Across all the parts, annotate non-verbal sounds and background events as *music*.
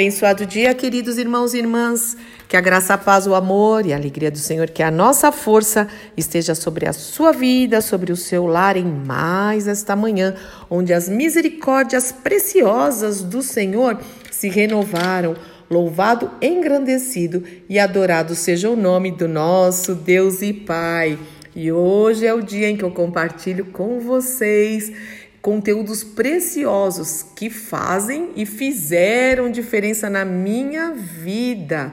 Abençoado dia, queridos irmãos e irmãs. Que a graça, a paz, o amor e a alegria do Senhor, que a nossa força esteja sobre a sua vida, sobre o seu lar em mais esta manhã, onde as misericórdias preciosas do Senhor se renovaram. Louvado, engrandecido e adorado seja o nome do nosso Deus e Pai. E hoje é o dia em que eu compartilho com vocês conteúdos preciosos que fazem e fizeram diferença na minha vida.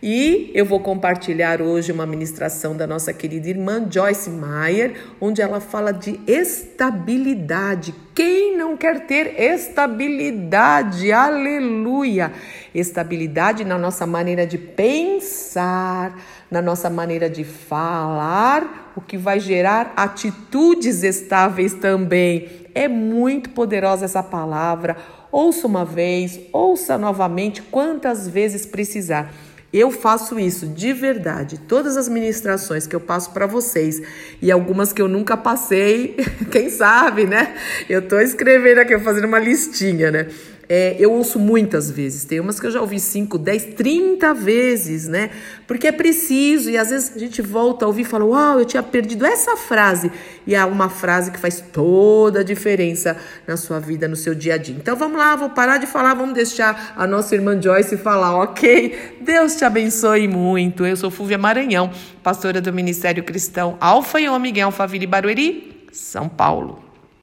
E eu vou compartilhar hoje uma ministração da nossa querida irmã Joyce Meyer, onde ela fala de estabilidade. Quem não quer ter estabilidade? Aleluia! Estabilidade na nossa maneira de pensar, na nossa maneira de falar, o que vai gerar atitudes estáveis também. É muito poderosa essa palavra. Ouça uma vez, ouça novamente, quantas vezes precisar. Eu faço isso de verdade. Todas as ministrações que eu passo para vocês e algumas que eu nunca passei, *laughs* quem sabe, né? Eu tô escrevendo aqui, fazendo uma listinha, né? É, eu ouço muitas vezes, tem umas que eu já ouvi 5, 10, 30 vezes, né? Porque é preciso, e às vezes a gente volta a ouvir e fala: Uau, eu tinha perdido essa frase. E é uma frase que faz toda a diferença na sua vida, no seu dia a dia. Então vamos lá, vou parar de falar, vamos deixar a nossa irmã Joyce falar, ok? Deus te abençoe muito. Eu sou Fúvia Maranhão, pastora do Ministério Cristão Alfa e Ômega em Alphaville Barueri, São Paulo.